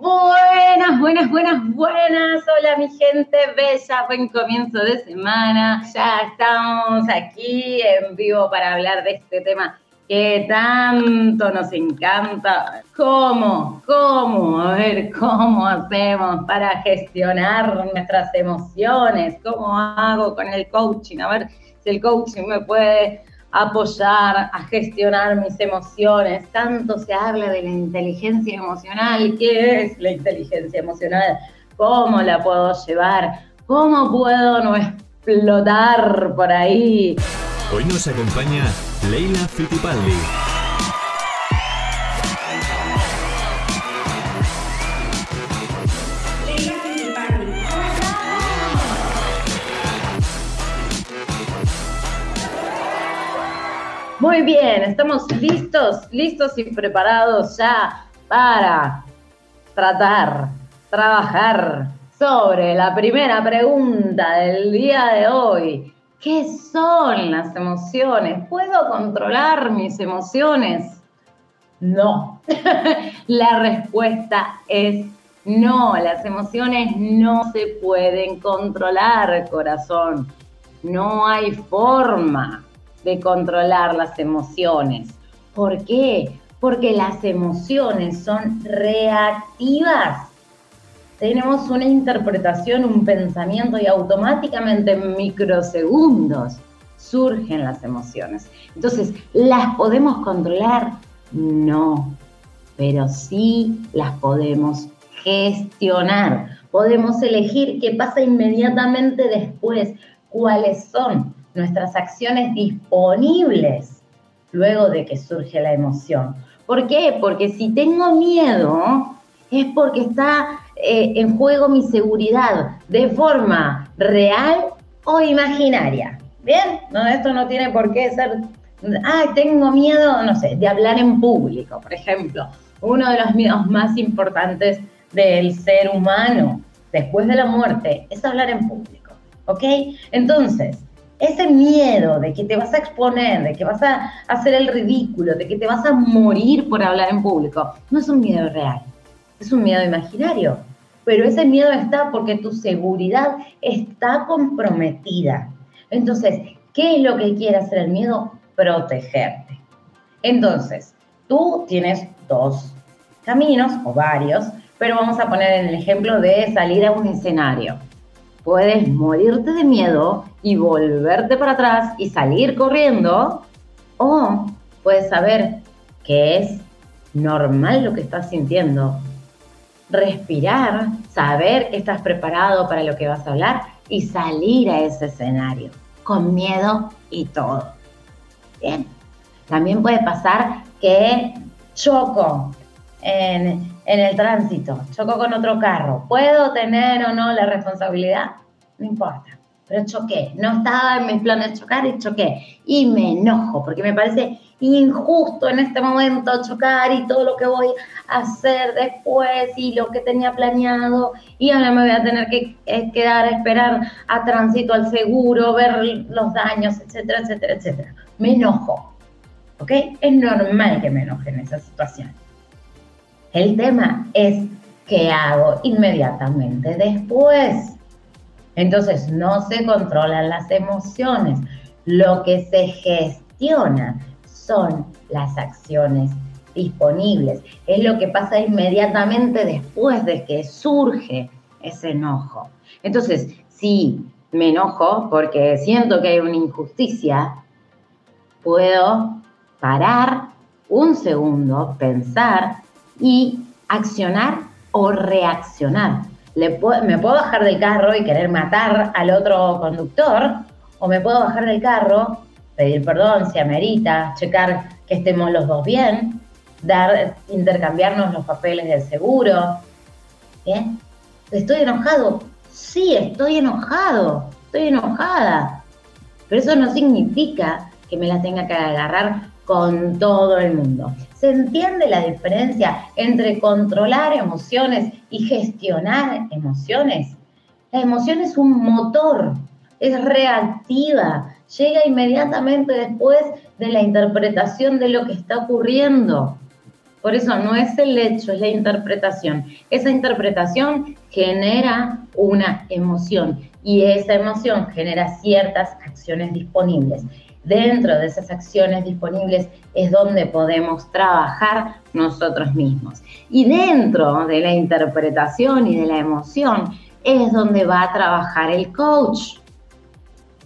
Buenas, buenas, buenas, buenas. Hola mi gente bella, buen comienzo de semana. Ya estamos aquí en vivo para hablar de este tema que tanto nos encanta. ¿Cómo? ¿Cómo? A ver, ¿cómo hacemos para gestionar nuestras emociones? ¿Cómo hago con el coaching? A ver si el coaching me puede apoyar a gestionar mis emociones. Tanto se habla de la inteligencia emocional. ¿Qué es la inteligencia emocional? ¿Cómo la puedo llevar? ¿Cómo puedo no explotar por ahí? Hoy nos acompaña Leila Fittipaldi. Muy bien, estamos listos, listos y preparados ya para tratar, trabajar sobre la primera pregunta del día de hoy. ¿Qué son las emociones? ¿Puedo controlar mis emociones? No. la respuesta es no. Las emociones no se pueden controlar, corazón. No hay forma de controlar las emociones. ¿Por qué? Porque las emociones son reactivas tenemos una interpretación, un pensamiento y automáticamente en microsegundos surgen las emociones. Entonces, ¿las podemos controlar? No, pero sí las podemos gestionar. Podemos elegir qué pasa inmediatamente después, cuáles son nuestras acciones disponibles luego de que surge la emoción. ¿Por qué? Porque si tengo miedo, es porque está eh, en juego mi seguridad de forma real o imaginaria. ¿Bien? No, esto no tiene por qué ser, ah, tengo miedo, no sé, de hablar en público, por ejemplo. Uno de los miedos más importantes del ser humano después de la muerte es hablar en público. ¿Ok? Entonces, ese miedo de que te vas a exponer, de que vas a hacer el ridículo, de que te vas a morir por hablar en público, no es un miedo real, es un miedo imaginario pero ese miedo está porque tu seguridad está comprometida. Entonces, ¿qué es lo que quiere hacer el miedo? Protegerte. Entonces, tú tienes dos caminos o varios, pero vamos a poner en el ejemplo de salir a un escenario. Puedes morirte de miedo y volverte para atrás y salir corriendo, o puedes saber que es normal lo que estás sintiendo, respirar, saber que estás preparado para lo que vas a hablar y salir a ese escenario con miedo y todo. Bien. También puede pasar que choco en, en el tránsito, choco con otro carro. ¿Puedo tener o no la responsabilidad? No importa pero choqué. No estaba en mis planes chocar y choqué. Y me enojo porque me parece injusto en este momento chocar y todo lo que voy a hacer después y lo que tenía planeado. Y ahora me voy a tener que eh, quedar a esperar a tránsito al seguro, ver los daños, etcétera, etcétera, etcétera. Me enojo. ¿Ok? Es normal que me enoje en esa situación. El tema es qué hago inmediatamente después. Entonces, no se controlan las emociones. Lo que se gestiona son las acciones disponibles. Es lo que pasa inmediatamente después de que surge ese enojo. Entonces, si me enojo porque siento que hay una injusticia, puedo parar un segundo, pensar y accionar o reaccionar me puedo bajar del carro y querer matar al otro conductor, o me puedo bajar del carro, pedir perdón si amerita, checar que estemos los dos bien, dar, intercambiarnos los papeles del seguro. ¿Estoy enojado? Sí, estoy enojado, estoy enojada. Pero eso no significa que me la tenga que agarrar con todo el mundo. ¿Se entiende la diferencia entre controlar emociones y gestionar emociones? La emoción es un motor, es reactiva, llega inmediatamente después de la interpretación de lo que está ocurriendo. Por eso no es el hecho, es la interpretación. Esa interpretación genera una emoción y esa emoción genera ciertas acciones disponibles. Dentro de esas acciones disponibles es donde podemos trabajar nosotros mismos. Y dentro de la interpretación y de la emoción es donde va a trabajar el coach.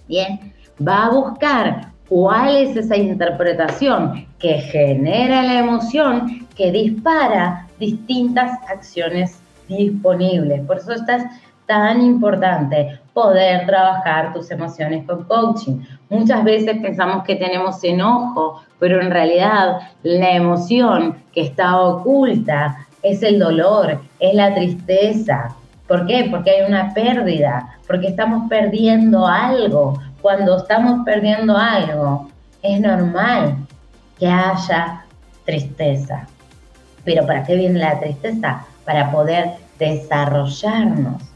Bien, va a buscar cuál es esa interpretación que genera la emoción que dispara distintas acciones disponibles. Por eso estás tan importante poder trabajar tus emociones con coaching. Muchas veces pensamos que tenemos enojo, pero en realidad la emoción que está oculta es el dolor, es la tristeza. ¿Por qué? Porque hay una pérdida, porque estamos perdiendo algo. Cuando estamos perdiendo algo, es normal que haya tristeza. Pero ¿para qué viene la tristeza? Para poder desarrollarnos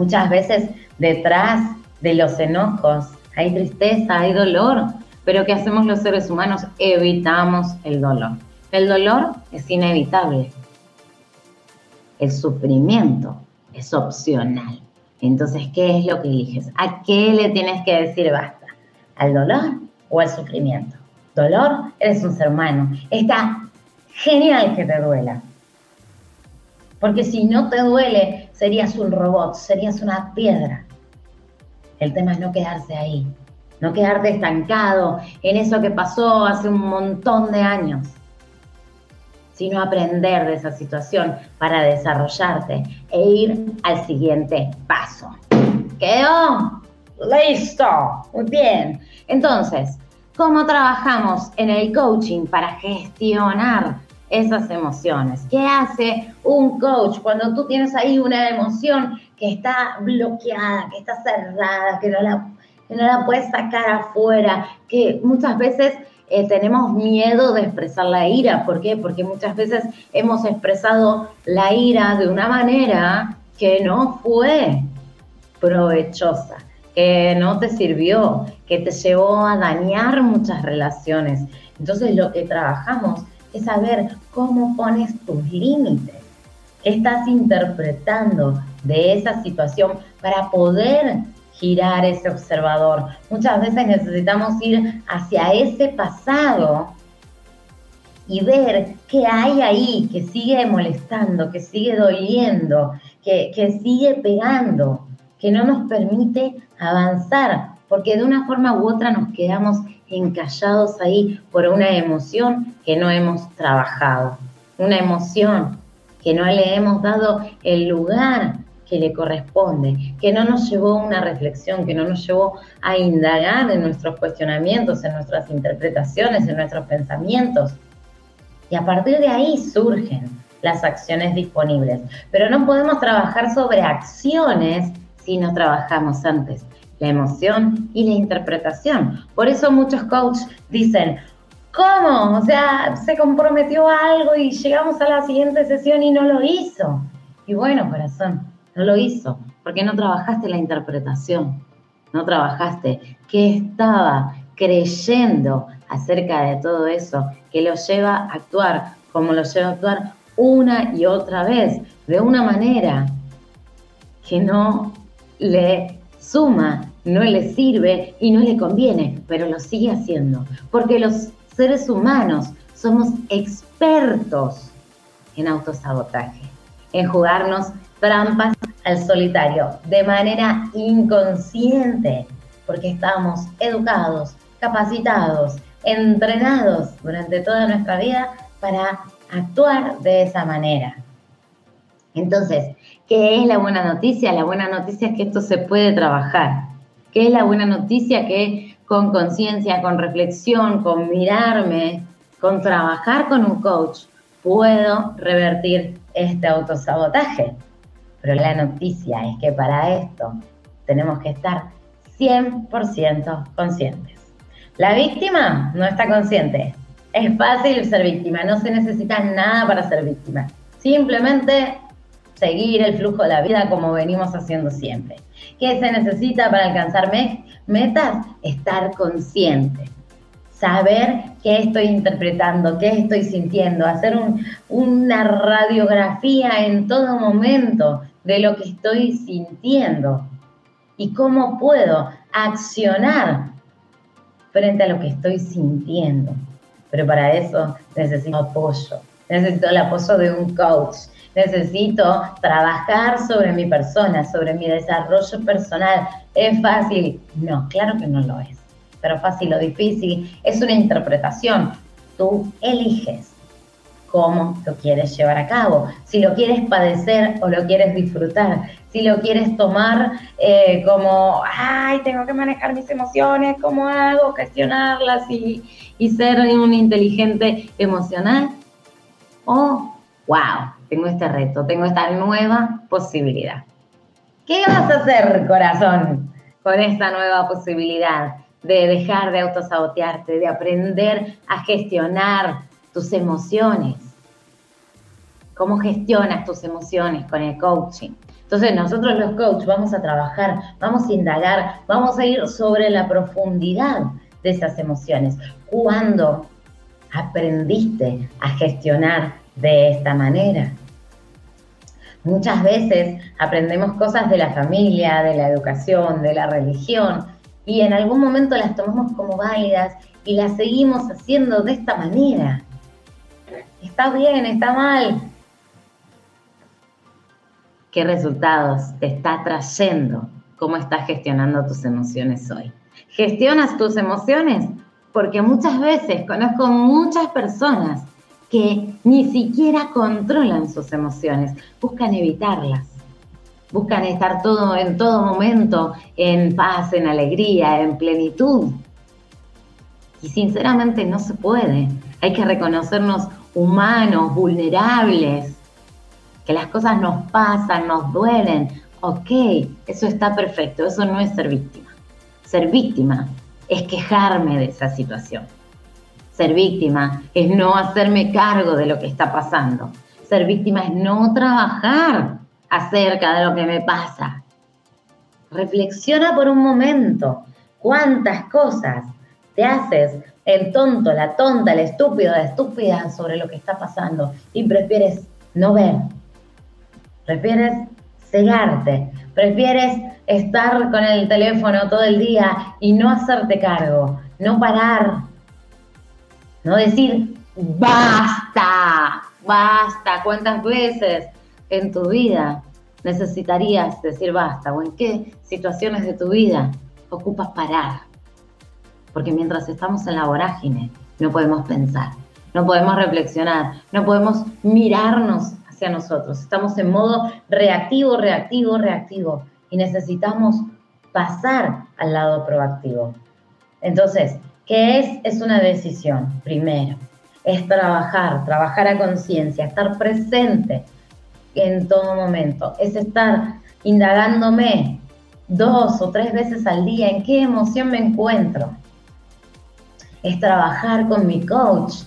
Muchas veces detrás de los enojos hay tristeza, hay dolor, pero ¿qué hacemos los seres humanos? Evitamos el dolor. El dolor es inevitable. El sufrimiento es opcional. Entonces, ¿qué es lo que eliges? ¿A qué le tienes que decir basta? ¿Al dolor o al sufrimiento? Dolor, eres un ser humano. Está genial que te duela. Porque si no te duele, serías un robot, serías una piedra. El tema es no quedarse ahí, no quedarte estancado en eso que pasó hace un montón de años, sino aprender de esa situación para desarrollarte e ir al siguiente paso. ¿Quedó? Listo. Muy bien. Entonces, ¿cómo trabajamos en el coaching para gestionar esas emociones. ¿Qué hace un coach cuando tú tienes ahí una emoción que está bloqueada, que está cerrada, que no la, no la puedes sacar afuera, que muchas veces eh, tenemos miedo de expresar la ira? ¿Por qué? Porque muchas veces hemos expresado la ira de una manera que no fue provechosa, que no te sirvió, que te llevó a dañar muchas relaciones. Entonces lo que trabajamos es saber cómo pones tus límites, qué estás interpretando de esa situación para poder girar ese observador. Muchas veces necesitamos ir hacia ese pasado y ver qué hay ahí que sigue molestando, que sigue doliendo, que, que sigue pegando, que no nos permite avanzar, porque de una forma u otra nos quedamos encallados ahí por una emoción que no hemos trabajado, una emoción que no le hemos dado el lugar que le corresponde, que no nos llevó a una reflexión, que no nos llevó a indagar en nuestros cuestionamientos, en nuestras interpretaciones, en nuestros pensamientos. Y a partir de ahí surgen las acciones disponibles. Pero no podemos trabajar sobre acciones si no trabajamos antes la emoción y la interpretación. Por eso muchos coaches dicen, ¿cómo? O sea, se comprometió a algo y llegamos a la siguiente sesión y no lo hizo. Y bueno, corazón, no lo hizo, porque no trabajaste la interpretación, no trabajaste qué estaba creyendo acerca de todo eso que lo lleva a actuar como lo lleva a actuar una y otra vez, de una manera que no le suma no le sirve y no le conviene, pero lo sigue haciendo, porque los seres humanos somos expertos en autosabotaje, en jugarnos trampas al solitario de manera inconsciente, porque estamos educados, capacitados, entrenados durante toda nuestra vida para actuar de esa manera. Entonces, ¿qué es la buena noticia? La buena noticia es que esto se puede trabajar que es la buena noticia que con conciencia, con reflexión, con mirarme, con trabajar con un coach, puedo revertir este autosabotaje. Pero la noticia es que para esto tenemos que estar 100% conscientes. La víctima no está consciente. Es fácil ser víctima, no se necesita nada para ser víctima. Simplemente seguir el flujo de la vida como venimos haciendo siempre. ¿Qué se necesita para alcanzar metas? Estar consciente. saber qué estoy interpretando, qué estoy sintiendo, hacer una radiografía en todo momento de lo que estoy sintiendo y cómo puedo accionar frente a lo que estoy sintiendo. Pero para eso necesito apoyo, necesito el apoyo de un coach, necesito trabajar sobre mi persona, sobre mi desarrollo personal. ¿Es fácil? No, claro que no lo es. Pero fácil o difícil es una interpretación. Tú eliges cómo lo quieres llevar a cabo, si lo quieres padecer o lo quieres disfrutar, si lo quieres tomar eh, como, ay, tengo que manejar mis emociones, ¿cómo hago? Gestionarlas y, y ser un inteligente emocional. O, wow, tengo este reto, tengo esta nueva posibilidad. ¿Qué vas a hacer, corazón, con esta nueva posibilidad de dejar de autosabotearte, de aprender a gestionar tus emociones? ¿Cómo gestionas tus emociones con el coaching? Entonces nosotros los coaches vamos a trabajar, vamos a indagar, vamos a ir sobre la profundidad de esas emociones. ¿Cuándo aprendiste a gestionar de esta manera? Muchas veces aprendemos cosas de la familia, de la educación, de la religión, y en algún momento las tomamos como válidas y las seguimos haciendo de esta manera. Está bien, está mal, qué resultados te está trayendo, cómo estás gestionando tus emociones hoy. ¿Gestionas tus emociones? Porque muchas veces conozco muchas personas que ni siquiera controlan sus emociones, buscan evitarlas, buscan estar todo en todo momento en paz, en alegría, en plenitud. Y sinceramente no se puede. Hay que reconocernos humanos, vulnerables, que las cosas nos pasan, nos duelen. Ok, eso está perfecto, eso no es ser víctima. Ser víctima es quejarme de esa situación. Ser víctima es no hacerme cargo de lo que está pasando. Ser víctima es no trabajar acerca de lo que me pasa. Reflexiona por un momento cuántas cosas te haces el tonto, la tonta, el estúpido, la estúpida sobre lo que está pasando y prefieres no ver, prefieres cegarte, prefieres estar con el teléfono todo el día y no hacerte cargo, no parar, no decir, basta, basta, ¿cuántas veces en tu vida necesitarías decir basta? ¿O en qué situaciones de tu vida ocupas parar? Porque mientras estamos en la vorágine, no podemos pensar, no podemos reflexionar, no podemos mirarnos a nosotros. Estamos en modo reactivo, reactivo, reactivo y necesitamos pasar al lado proactivo. Entonces, ¿qué es? Es una decisión, primero. Es trabajar, trabajar a conciencia, estar presente en todo momento. Es estar indagándome dos o tres veces al día en qué emoción me encuentro. Es trabajar con mi coach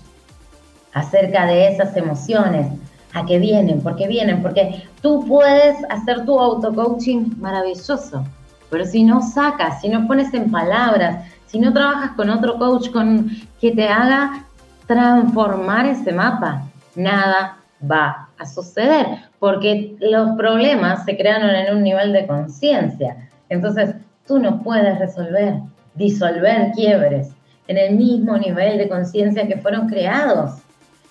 acerca de esas emociones, a qué vienen, por qué vienen, porque tú puedes hacer tu auto-coaching maravilloso, pero si no sacas, si no pones en palabras, si no trabajas con otro coach con, que te haga transformar ese mapa, nada va a suceder, porque los problemas se crearon en un nivel de conciencia. Entonces, tú no puedes resolver, disolver quiebres en el mismo nivel de conciencia que fueron creados.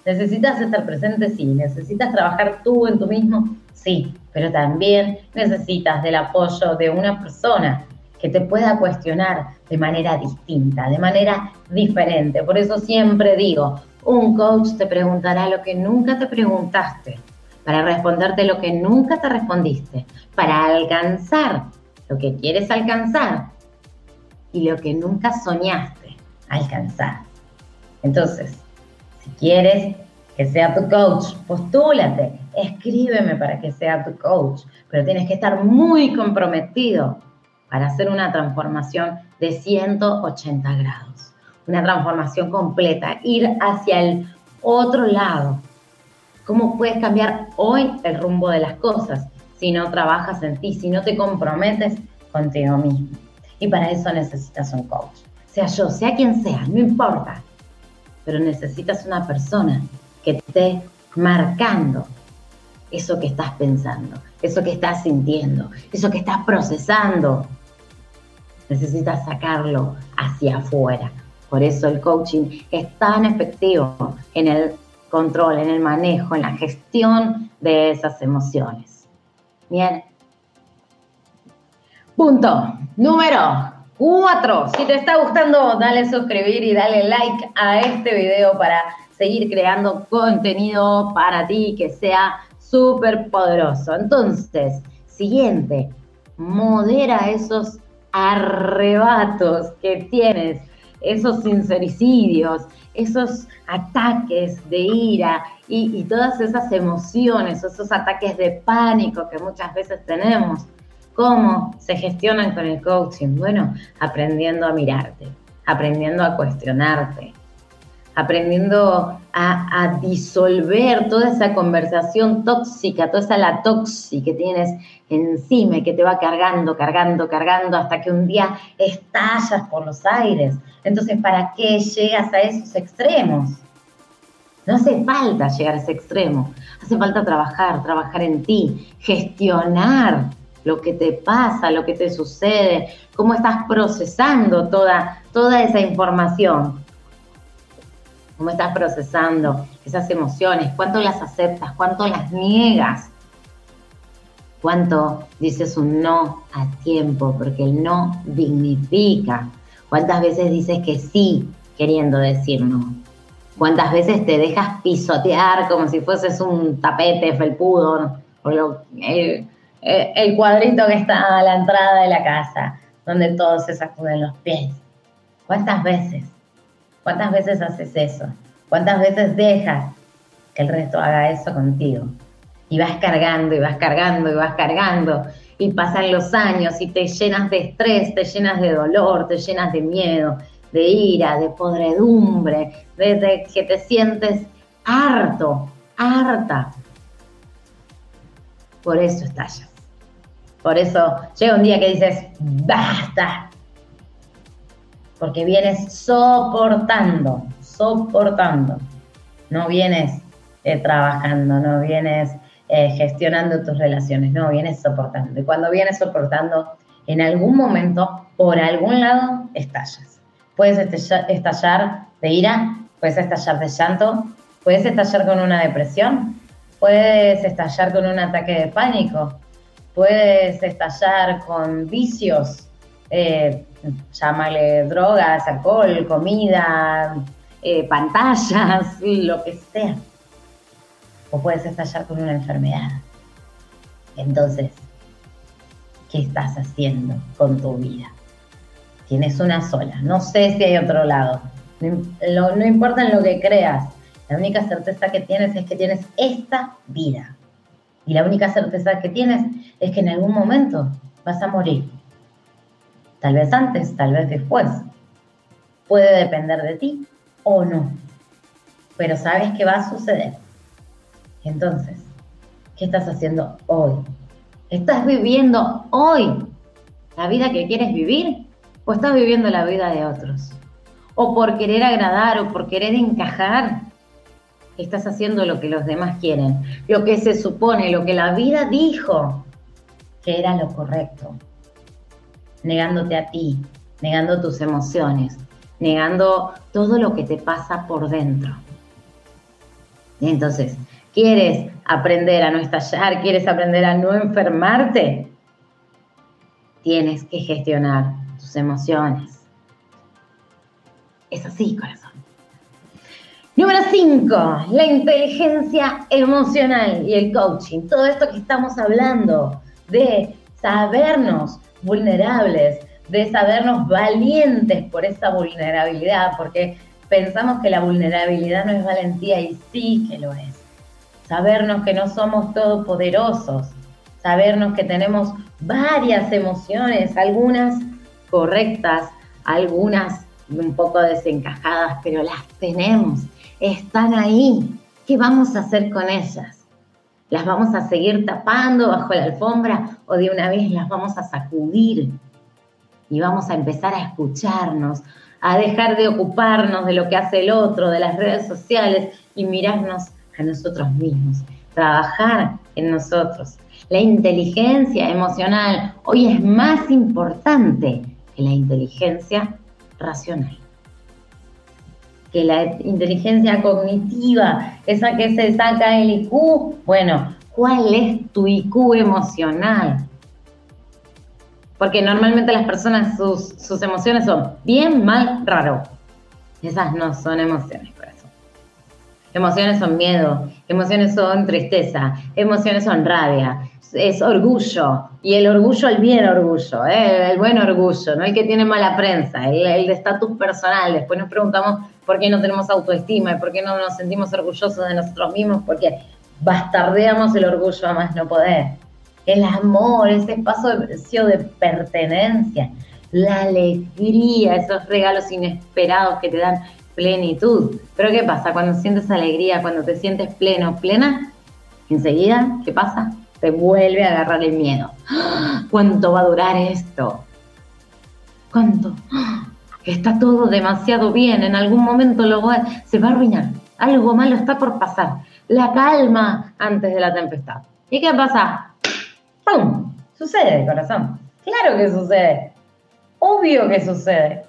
¿Necesitas estar presente? Sí. ¿Necesitas trabajar tú en tú mismo? Sí. Pero también necesitas del apoyo de una persona que te pueda cuestionar de manera distinta, de manera diferente. Por eso siempre digo, un coach te preguntará lo que nunca te preguntaste, para responderte lo que nunca te respondiste, para alcanzar lo que quieres alcanzar y lo que nunca soñaste alcanzar. Entonces, si quieres que sea tu coach, postúlate, escríbeme para que sea tu coach, pero tienes que estar muy comprometido para hacer una transformación de 180 grados, una transformación completa, ir hacia el otro lado. ¿Cómo puedes cambiar hoy el rumbo de las cosas si no trabajas en ti, si no te comprometes contigo mismo? Y para eso necesitas un coach. sea yo, sea quien sea, no importa. Pero necesitas una persona que esté marcando eso que estás pensando, eso que estás sintiendo, eso que estás procesando. Necesitas sacarlo hacia afuera. Por eso el coaching es tan efectivo en el control, en el manejo, en la gestión de esas emociones. Bien. Punto número cuatro. Si te está gustando, dale suscribir y dale like a este video para seguir creando contenido para ti que sea súper poderoso. Entonces, siguiente, modera esos arrebatos que tienes, esos sincericidios, esos ataques de ira y, y, todas esas emociones, esos ataques de pánico que muchas veces tenemos. ¿Cómo se gestionan con el coaching? Bueno, aprendiendo a mirarte, aprendiendo a cuestionarte, aprendiendo a, disolver toda esa conversación tóxica, toda esa la tóxica que tienes encima y que te va cargando, cargando, cargando hasta que un día estallas por los aires. Entonces, ¿para qué llegas a esos extremos? No hace falta llegar a ese extremo, hace falta trabajar, trabajar en ti, gestionar lo que te pasa, lo que te sucede, cómo estás procesando toda, toda esa información cómo estás procesando esas emociones, cuánto las aceptas, cuánto las niegas, cuánto dices un no a tiempo, porque el no dignifica, cuántas veces dices que sí queriendo decir no, cuántas veces te dejas pisotear como si fueses un tapete felpudo o el, el cuadrito que está a la entrada de la casa, donde todos se sacuden los pies. ¿Cuántas veces? ¿Cuántas veces haces eso? ¿Cuántas veces dejas que el resto haga eso contigo? Y vas cargando y vas cargando y vas cargando y pasan los años y te llenas de estrés, te llenas de dolor, te llenas de miedo, de ira, de podredumbre, de, que te sientes harto, harta. Por eso estallas. Por eso llega un día que dices, basta, porque vienes soportando, soportando. No vienes eh, trabajando, no vienes eh, gestionando tus relaciones, no, vienes soportando. Y cuando vienes soportando, en algún momento, por algún lado, estallas. Puedes estallar de ira, puedes estallar de llanto, puedes estallar con una depresión, puedes estallar con un ataque de pánico, puedes estallar con vicios, eh, llámale drogas, alcohol, comida, eh, pantallas, lo que sea. O puedes estallar con una enfermedad. Entonces, ¿qué estás haciendo con tu vida? Tienes una sola. No sé si hay otro lado. No, no importa en lo que creas. La única certeza que tienes es que tienes esta vida. Y la única certeza que tienes es que en algún momento vas a morir. Tal vez antes, tal vez después. Puede depender de ti o no. Pero sabes que va a suceder. Entonces, ¿qué estás haciendo hoy? ¿Estás viviendo hoy la vida que quieres vivir? ¿O estás viviendo la vida de otros? ¿O por querer agradar o por querer encajar? Estás haciendo lo que los demás quieren, lo que se supone, lo que la vida dijo que era lo correcto negándote a ti, negando tus emociones, negando todo lo que te pasa por dentro. Entonces, ¿quieres aprender a no estallar? ¿Quieres aprender a no enfermarte? Tienes que gestionar tus emociones. Es así, corazón. Número 5, la inteligencia emocional y el coaching. Todo esto que estamos hablando de sabernos vulnerables, de sabernos valientes por esa vulnerabilidad, porque pensamos que la vulnerabilidad no es valentía y sí que lo es. Sabernos que no somos todopoderosos, sabernos que tenemos varias emociones, algunas correctas, algunas un poco desencajadas, pero las tenemos, están ahí. ¿Qué vamos a hacer con ellas? ¿Las vamos a seguir tapando bajo la alfombra o de una vez las vamos a sacudir? Y vamos a empezar a escucharnos, a dejar de ocuparnos de lo que hace el otro, de las redes sociales y mirarnos a nosotros mismos, trabajar en nosotros. La inteligencia emocional hoy es más importante que la inteligencia racional. Que la inteligencia cognitiva, esa que se saca el IQ, bueno, ¿cuál es tu IQ emocional? Porque normalmente las personas, sus, sus emociones son bien, mal, raro. Esas no son emociones, corazón. Emociones son miedo, emociones son tristeza, emociones son rabia, es orgullo. Y el orgullo, el bien orgullo, ¿eh? el buen orgullo, no el que tiene mala prensa, el, el de estatus personal. Después nos preguntamos por qué no tenemos autoestima y por qué no nos sentimos orgullosos de nosotros mismos, porque bastardeamos el orgullo a más no poder el amor, ese espacio de pertenencia, la alegría, esos regalos inesperados que te dan plenitud. Pero ¿qué pasa? Cuando sientes alegría, cuando te sientes pleno, plena, enseguida, ¿qué pasa? Te vuelve a agarrar el miedo. ¿Cuánto va a durar esto? ¿Cuánto? Está todo demasiado bien, en algún momento lo se va a arruinar. Algo malo está por pasar. La calma antes de la tempestad. ¿Y qué pasa? ¡Pum! Sucede, corazón. Claro que sucede. Obvio que sucede.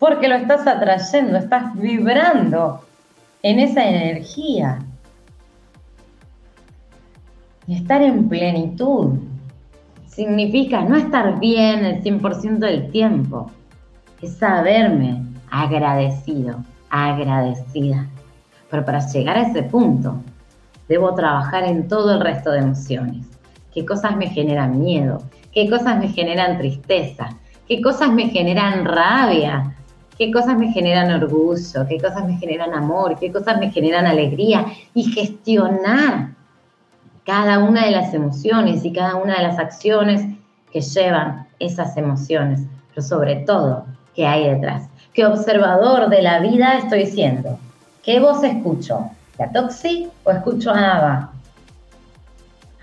Porque lo estás atrayendo, estás vibrando en esa energía. Y estar en plenitud significa no estar bien el 100% del tiempo. Es saberme agradecido, agradecida. Pero para llegar a ese punto, debo trabajar en todo el resto de emociones qué cosas me generan miedo, qué cosas me generan tristeza, qué cosas me generan rabia, qué cosas me generan orgullo, qué cosas me generan amor, qué cosas me generan alegría y gestionar cada una de las emociones y cada una de las acciones que llevan esas emociones, pero sobre todo, ¿qué hay detrás? ¿Qué observador de la vida estoy siendo? ¿Qué voz escucho? ¿La Toxi o escucho a Ava?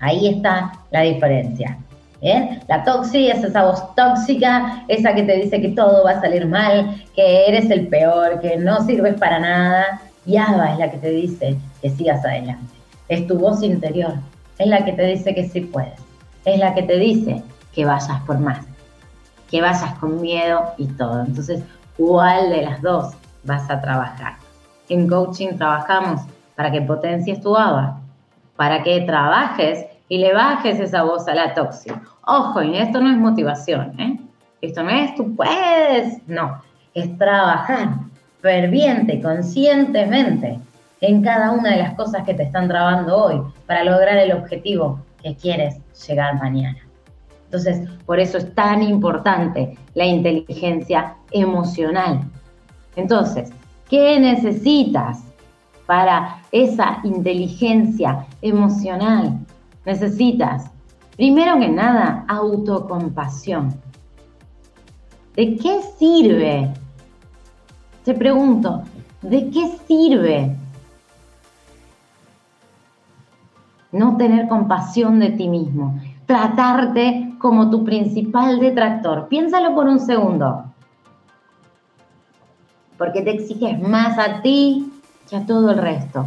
Ahí está la diferencia. ¿Bien? La toxi es esa voz tóxica, esa que te dice que todo va a salir mal, que eres el peor, que no sirves para nada. Y Ava es la que te dice que sigas adelante. Es tu voz interior, es la que te dice que sí puedes. Es la que te dice que vayas por más, que vayas con miedo y todo. Entonces, ¿cuál de las dos vas a trabajar? En coaching trabajamos para que potencies tu ABA, para que trabajes y le bajes esa voz a la tóxica. Ojo, y esto no es motivación, ¿eh? Esto no es tú puedes, no, es trabajar ferviente, conscientemente en cada una de las cosas que te están trabando hoy para lograr el objetivo que quieres llegar mañana. Entonces, por eso es tan importante la inteligencia emocional. Entonces, ¿qué necesitas para esa inteligencia emocional. Necesitas, primero que nada, autocompasión. ¿De qué sirve? Te pregunto, ¿de qué sirve no tener compasión de ti mismo? Tratarte como tu principal detractor. Piénsalo por un segundo. Porque te exiges más a ti a todo el resto.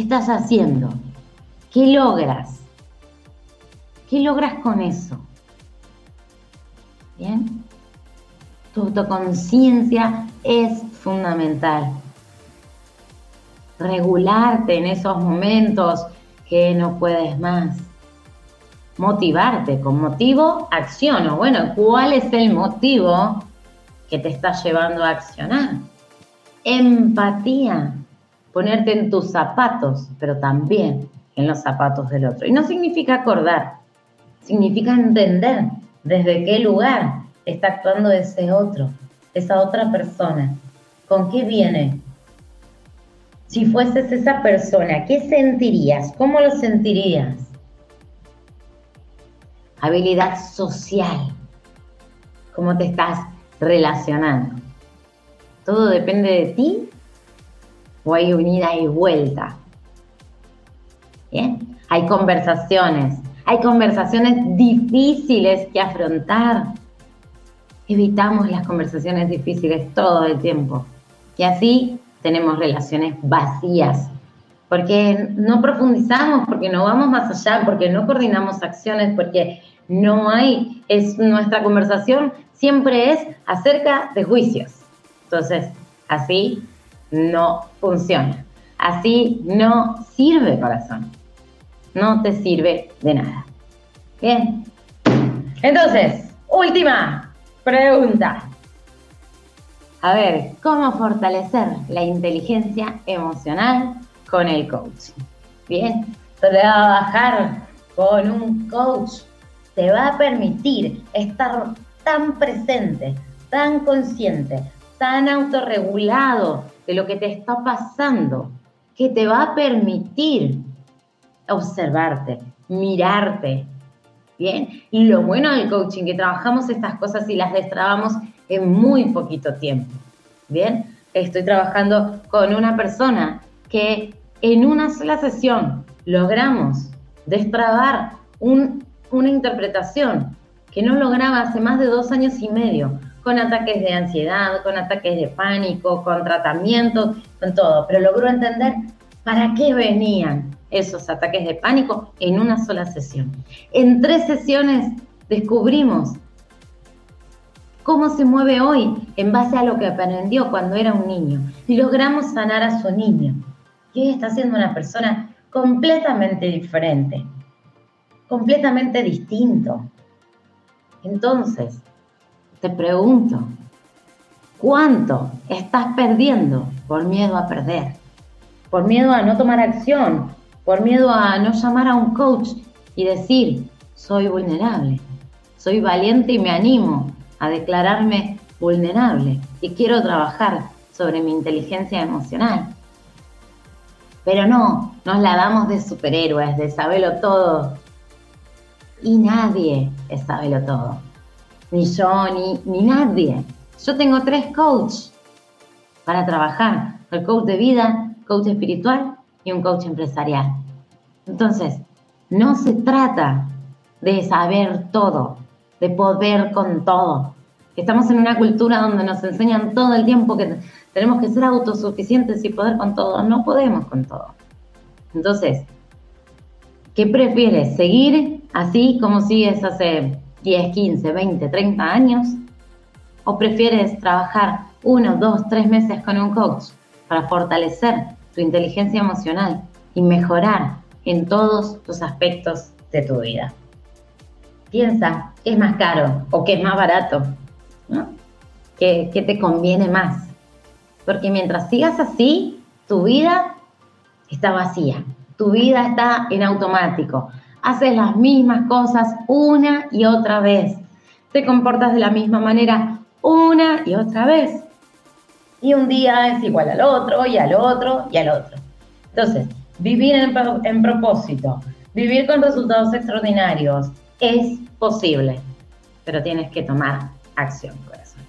¿Qué estás haciendo? ¿Qué logras? ¿Qué logras con eso? ¿Bien? Tu autoconciencia es fundamental. Regularte en esos momentos que no puedes más. Motivarte con motivo, acciono. Bueno, ¿cuál es el motivo que te está llevando a accionar? empatía, ponerte en tus zapatos, pero también en los zapatos del otro. Y no significa acordar, significa entender desde qué lugar está actuando ese otro, esa otra persona, con qué viene. Si fueses esa persona, ¿qué sentirías? ¿Cómo lo sentirías? Habilidad social. ¿Cómo te estás relacionando? ¿Todo depende de ti? ¿O hay unida y vuelta? Bien, hay conversaciones, hay conversaciones difíciles que afrontar. evitamos las conversaciones difíciles todo el tiempo. Y así tenemos relaciones vacías, porque no profundizamos, porque no vamos más allá, porque no coordinamos acciones, porque no hay, es nuestra conversación siempre es acerca de juicios. Entonces, así no funciona. Así no sirve, corazón. No te sirve de nada. Bien. Entonces, última pregunta. A ver, ¿cómo fortalecer la inteligencia emocional con el coaching? Bien, trabajar con un coach te va a permitir estar tan presente, tan consciente, tan autorregulado de lo que te está pasando, que te va a permitir observarte, mirarte. Bien, y lo bueno del coaching, que trabajamos estas cosas y las destrabamos en muy poquito tiempo. Bien, estoy trabajando con una persona que en una sola sesión logramos destrabar una interpretación que no lograba hace más de dos años y medio, con ataques de ansiedad, con ataques de pánico, con tratamientos, con todo, pero logró entender para qué venían esos ataques de pánico en una sola sesión. En tres sesiones descubrimos cómo se mueve hoy en base a lo que aprendió cuando era un niño. Y logramos sanar a su niño. Y hoy está siendo una persona completamente diferente, completamente distinto. Entonces, te pregunto, ¿cuánto estás perdiendo por miedo a perder? Por miedo a no tomar acción, por miedo a no llamar a un coach y decir, soy vulnerable, soy valiente y me animo a declararme vulnerable y quiero trabajar sobre mi inteligencia emocional. Pero no, nos la damos de superhéroes, de saberlo todo. Y nadie es saberlo todo. Ni yo, ni, nadie. Yo tengo tres coaches para trabajar. El coach de vida, coach espiritual y un coach empresarial. Entonces, no se trata de saber todo, de poder con todo. Estamos en una cultura donde nos enseñan todo el tiempo que tenemos que ser autosuficientes y poder con todo. No podemos con todo. Entonces, ¿qué prefieres? ¿Seguir así como sigues hace 10, 15, 20, 30 años? ¿O prefieres trabajar uno, dos, tres meses con un coach para fortalecer tu inteligencia emocional y mejorar en todos los aspectos de tu vida? piensa qué es más caro o qué es más barato, ¿no? ¿Qué, te conviene más? Porque mientras sigas así, tu vida está vacía, tu vida está en automático, haces las mismas cosas una y otra vez, te comportas de la misma manera una y otra vez. Y un día es igual al otro, y al otro, y al otro. Entonces, vivir en, propósito, vivir con resultados extraordinarios, es posible, pero tienes que tomar acción, corazón.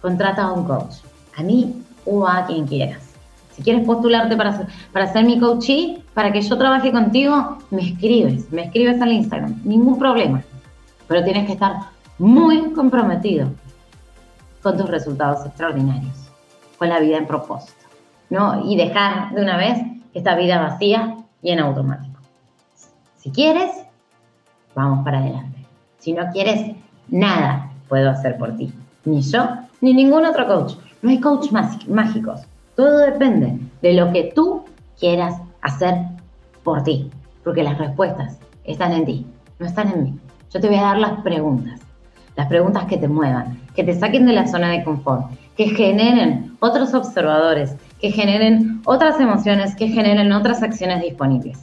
Contrata a un coach, a mí o a quien quieras. Si quieres postularte para, para ser mi coachee, para que yo trabaje contigo, me escribes, me escribes al Instagram, ningún problema. Pero tienes que estar muy comprometido con tus resultados extraordinarios, con la vida en propósito, ¿no? Y dejar de una vez esta vida vacía y en automático. Si quieres, vamos para adelante. Si no quieres, nada puedo hacer por ti. Ni yo, ni ningún otro coach. No hay coach mágicos. Todo depende de lo que tú quieras hacer por ti. Porque las respuestas están en ti, no están en mí. Yo te voy a dar las preguntas. Las preguntas que te muevan, que te saquen de la zona de confort, que generen otros observadores, que generen otras emociones, que generen otras acciones disponibles.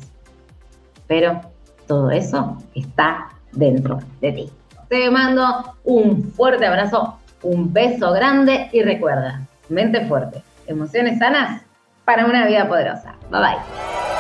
Pero todo eso está dentro de ti. Te mando un fuerte abrazo, un beso grande y recuerda, mente fuerte, emociones sanas para una vida poderosa. Bye bye.